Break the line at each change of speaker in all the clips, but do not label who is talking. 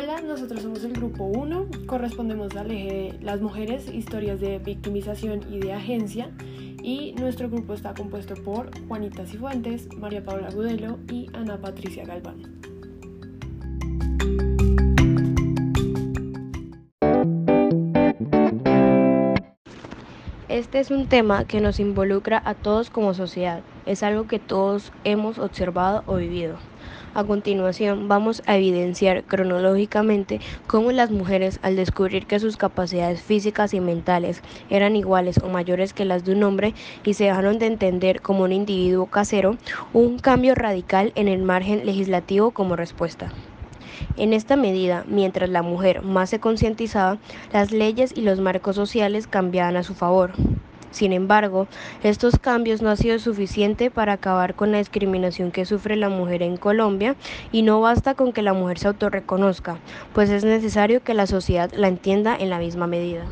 Hola, nosotros somos el grupo 1, correspondemos al eje de las mujeres, historias de victimización y de agencia y nuestro grupo está compuesto por Juanita Cifuentes, María Paula Gudelo y Ana Patricia Galván.
Este es un tema que nos involucra a todos como sociedad, es algo que todos hemos observado o vivido. A continuación vamos a evidenciar cronológicamente cómo las mujeres al descubrir que sus capacidades físicas y mentales eran iguales o mayores que las de un hombre y se dejaron de entender como un individuo casero, un cambio radical en el margen legislativo como respuesta. En esta medida, mientras la mujer más se concientizaba, las leyes y los marcos sociales cambiaban a su favor. Sin embargo, estos cambios no han sido suficiente para acabar con la discriminación que sufre la mujer en Colombia y no basta con que la mujer se autorreconozca, pues es necesario que la sociedad la entienda en la misma medida.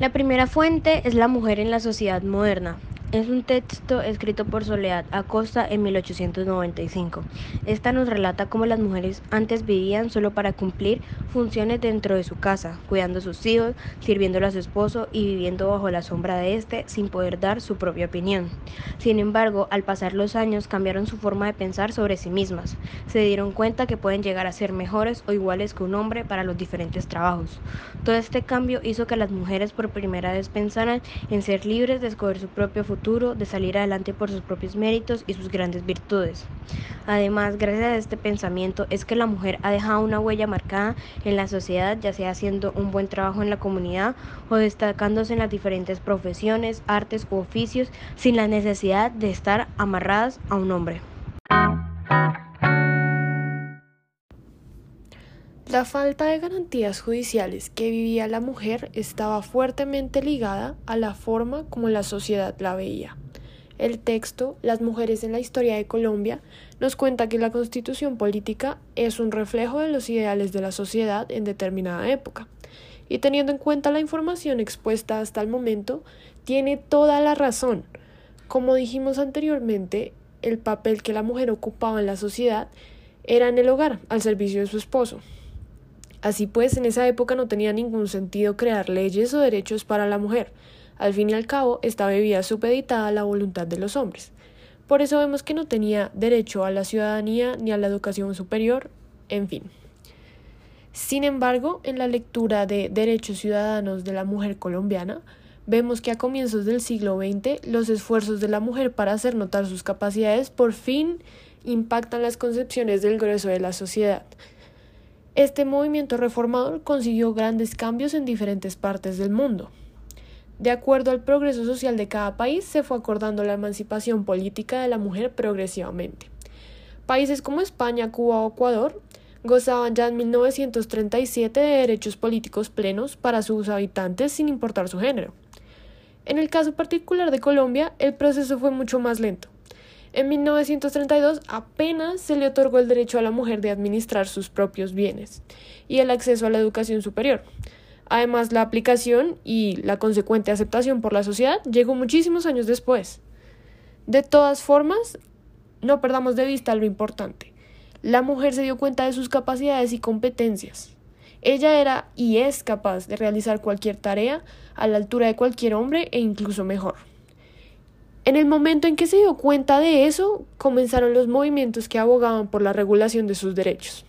La primera fuente es la mujer en la sociedad moderna, es un texto escrito por Soledad Acosta en 1895. Esta nos relata cómo las mujeres antes vivían solo para cumplir funciones dentro de su casa, cuidando a sus hijos, sirviéndole a su esposo y viviendo bajo la sombra de éste sin poder dar su propia opinión. Sin embargo, al pasar los años cambiaron su forma de pensar sobre sí mismas. Se dieron cuenta que pueden llegar a ser mejores o iguales que un hombre para los diferentes trabajos. Todo este cambio hizo que las mujeres por primera vez pensaran en ser libres de escoger su propio futuro de salir adelante por sus propios méritos y sus grandes virtudes. Además, gracias a este pensamiento es que la mujer ha dejado una huella marcada en la sociedad, ya sea haciendo un buen trabajo en la comunidad o destacándose en las diferentes profesiones, artes u oficios sin la necesidad de estar amarradas a un hombre.
La falta de garantías judiciales que vivía la mujer estaba fuertemente ligada a la forma como la sociedad la veía. El texto Las mujeres en la historia de Colombia nos cuenta que la constitución política es un reflejo de los ideales de la sociedad en determinada época. Y teniendo en cuenta la información expuesta hasta el momento, tiene toda la razón. Como dijimos anteriormente, el papel que la mujer ocupaba en la sociedad era en el hogar, al servicio de su esposo. Así pues, en esa época no tenía ningún sentido crear leyes o derechos para la mujer. Al fin y al cabo, esta bebida supeditada a la voluntad de los hombres. Por eso vemos que no tenía derecho a la ciudadanía ni a la educación superior, en fin. Sin embargo, en la lectura de Derechos Ciudadanos de la Mujer Colombiana, vemos que a comienzos del siglo XX los esfuerzos de la mujer para hacer notar sus capacidades por fin impactan las concepciones del grueso de la sociedad. Este movimiento reformador consiguió grandes cambios en diferentes partes del mundo. De acuerdo al progreso social de cada país, se fue acordando la emancipación política de la mujer progresivamente. Países como España, Cuba o Ecuador gozaban ya en 1937 de derechos políticos plenos para sus habitantes sin importar su género. En el caso particular de Colombia, el proceso fue mucho más lento. En 1932 apenas se le otorgó el derecho a la mujer de administrar sus propios bienes y el acceso a la educación superior. Además, la aplicación y la consecuente aceptación por la sociedad llegó muchísimos años después. De todas formas, no perdamos de vista lo importante. La mujer se dio cuenta de sus capacidades y competencias. Ella era y es capaz de realizar cualquier tarea a la altura de cualquier hombre e incluso mejor. En el momento en que se dio cuenta de eso, comenzaron los movimientos que abogaban por la regulación de sus derechos.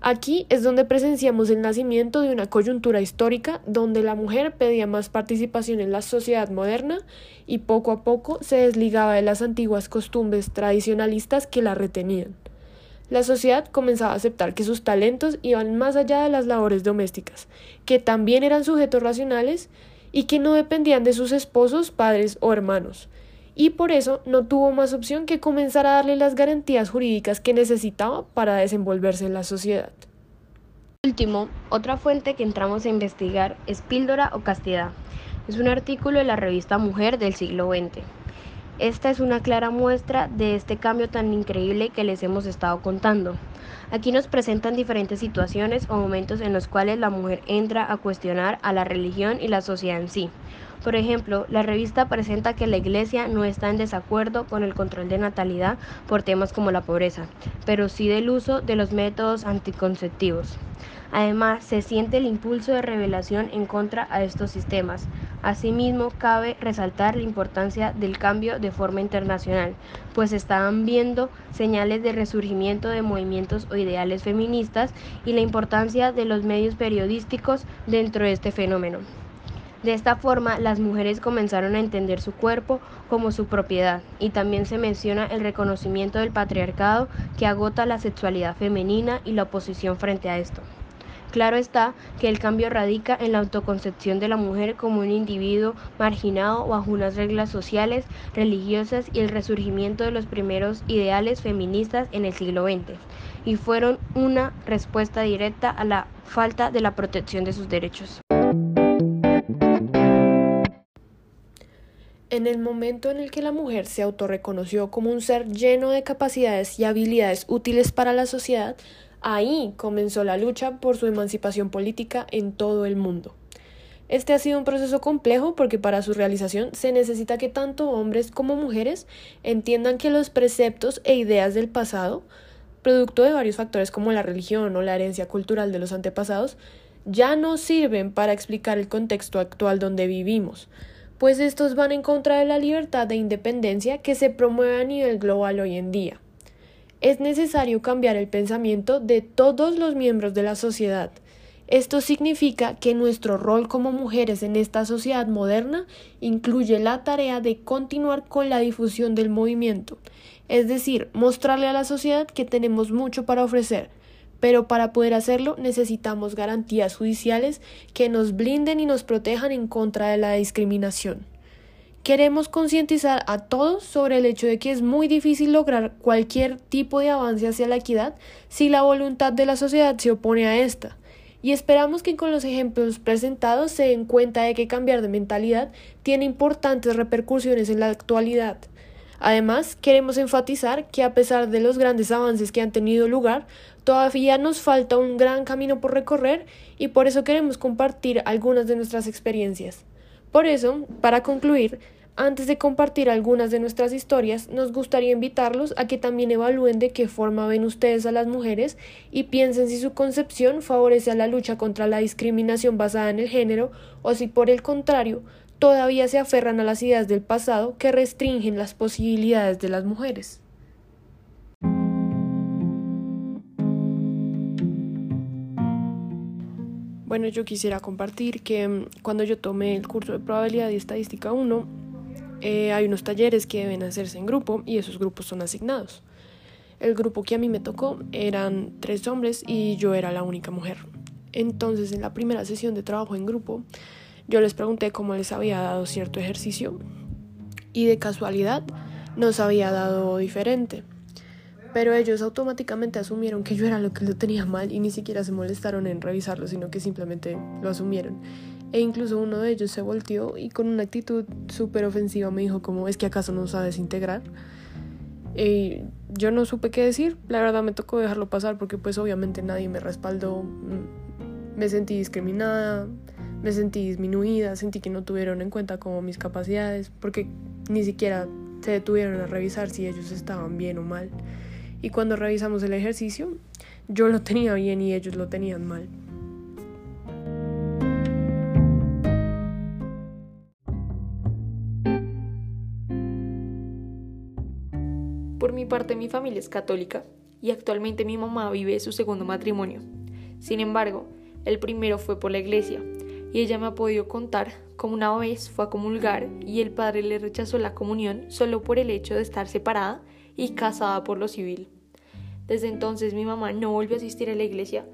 Aquí es donde presenciamos el nacimiento de una coyuntura histórica donde la mujer pedía más participación en la sociedad moderna y poco a poco se desligaba de las antiguas costumbres tradicionalistas que la retenían. La sociedad comenzaba a aceptar que sus talentos iban más allá de las labores domésticas, que también eran sujetos racionales y que no dependían de sus esposos, padres o hermanos, y por eso no tuvo más opción que comenzar a darle las garantías jurídicas que necesitaba para desenvolverse en la sociedad.
Último, otra fuente que entramos a investigar es Píldora o Castidad. Es un artículo de la revista Mujer del siglo XX. Esta es una clara muestra de este cambio tan increíble que les hemos estado contando. Aquí nos presentan diferentes situaciones o momentos en los cuales la mujer entra a cuestionar a la religión y la sociedad en sí. Por ejemplo, la revista presenta que la Iglesia no está en desacuerdo con el control de natalidad por temas como la pobreza, pero sí del uso de los métodos anticonceptivos. Además, se siente el impulso de revelación en contra a estos sistemas. Asimismo, cabe resaltar la importancia del cambio de forma internacional, pues estaban viendo señales de resurgimiento de movimientos o ideales feministas y la importancia de los medios periodísticos dentro de este fenómeno. De esta forma, las mujeres comenzaron a entender su cuerpo como su propiedad y también se menciona el reconocimiento del patriarcado que agota la sexualidad femenina y la oposición frente a esto. Claro está que el cambio radica en la autoconcepción de la mujer como un individuo marginado bajo unas reglas sociales, religiosas y el resurgimiento de los primeros ideales feministas en el siglo XX, y fueron una respuesta directa a la falta de la protección de sus derechos.
En el momento en el que la mujer se autorreconoció como un ser lleno de capacidades y habilidades útiles para la sociedad, ahí comenzó la lucha por su emancipación política en todo el mundo. Este ha sido un proceso complejo porque para su realización se necesita que tanto hombres como mujeres entiendan que los preceptos e ideas del pasado, producto de varios factores como la religión o la herencia cultural de los antepasados, ya no sirven para explicar el contexto actual donde vivimos, pues estos van en contra de la libertad e independencia que se promueve a nivel global hoy en día. Es necesario cambiar el pensamiento de todos los miembros de la sociedad. Esto significa que nuestro rol como mujeres en esta sociedad moderna incluye la tarea de continuar con la difusión del movimiento, es decir, mostrarle a la sociedad que tenemos mucho para ofrecer, pero para poder hacerlo necesitamos garantías judiciales que nos blinden y nos protejan en contra de la discriminación. Queremos concientizar a todos sobre el hecho de que es muy difícil lograr cualquier tipo de avance hacia la equidad si la voluntad de la sociedad se opone a esta. Y esperamos que con los ejemplos presentados se den cuenta de que cambiar de mentalidad tiene importantes repercusiones en la actualidad. Además, queremos enfatizar que a pesar de los grandes avances que han tenido lugar, todavía nos falta un gran camino por recorrer y por eso queremos compartir algunas de nuestras experiencias. Por eso, para concluir, antes de compartir algunas de nuestras historias, nos gustaría invitarlos a que también evalúen de qué forma ven ustedes a las mujeres y piensen si su concepción favorece a la lucha contra la discriminación basada en el género o si por el contrario todavía se aferran a las ideas del pasado que restringen las posibilidades de las mujeres. Bueno, yo quisiera compartir que mm, cuando yo tomé el curso de probabilidad y estadística 1, eh, hay unos talleres que deben hacerse en grupo y esos grupos son asignados. El grupo que a mí me tocó eran tres hombres y yo era la única mujer. Entonces, en la primera sesión de trabajo en grupo, yo les pregunté cómo les había dado cierto ejercicio y de casualidad nos había dado diferente. Pero ellos automáticamente asumieron que yo era lo que lo tenía mal y ni siquiera se molestaron en revisarlo, sino que simplemente lo asumieron. E incluso uno de ellos se volteó y con una actitud súper ofensiva me dijo como, ¿es que acaso no sabes integrar? Y yo no supe qué decir, la verdad me tocó dejarlo pasar porque pues obviamente nadie me respaldó, me sentí discriminada, me sentí disminuida, sentí que no tuvieron en cuenta como mis capacidades, porque ni siquiera se detuvieron a revisar si ellos estaban bien o mal. Y cuando revisamos el ejercicio, yo lo tenía bien y ellos lo tenían mal.
Por mi parte, mi familia es católica y actualmente mi mamá vive su segundo matrimonio. Sin embargo, el primero fue por la iglesia y ella me ha podido contar cómo una vez fue a comulgar y el padre le rechazó la comunión solo por el hecho de estar separada y casada por lo civil. Desde entonces mi mamá no volvió a asistir a la iglesia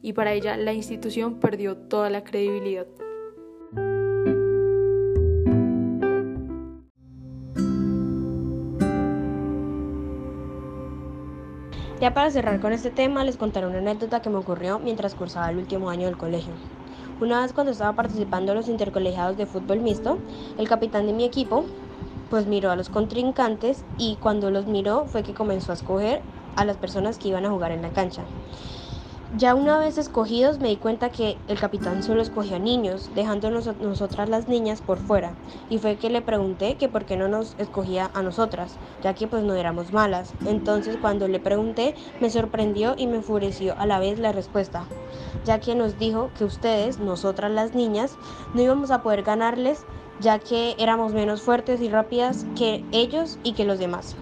y para ella la institución perdió toda la credibilidad.
Ya para cerrar con este tema, les contaré una anécdota que me ocurrió mientras cursaba el último año del colegio. Una vez cuando estaba participando en los intercolegiados de fútbol mixto, el capitán de mi equipo pues miró a los contrincantes y cuando los miró fue que comenzó a escoger a las personas que iban a jugar en la cancha. Ya una vez escogidos me di cuenta que el capitán solo escogía niños, dejándonos a nosotras las niñas por fuera. Y fue que le pregunté que por qué no nos escogía a nosotras, ya que pues no éramos malas. Entonces cuando le pregunté me sorprendió y me enfureció a la vez la respuesta, ya que nos dijo que ustedes, nosotras las niñas, no íbamos a poder ganarles ya que éramos menos fuertes y rápidas que ellos y que los demás.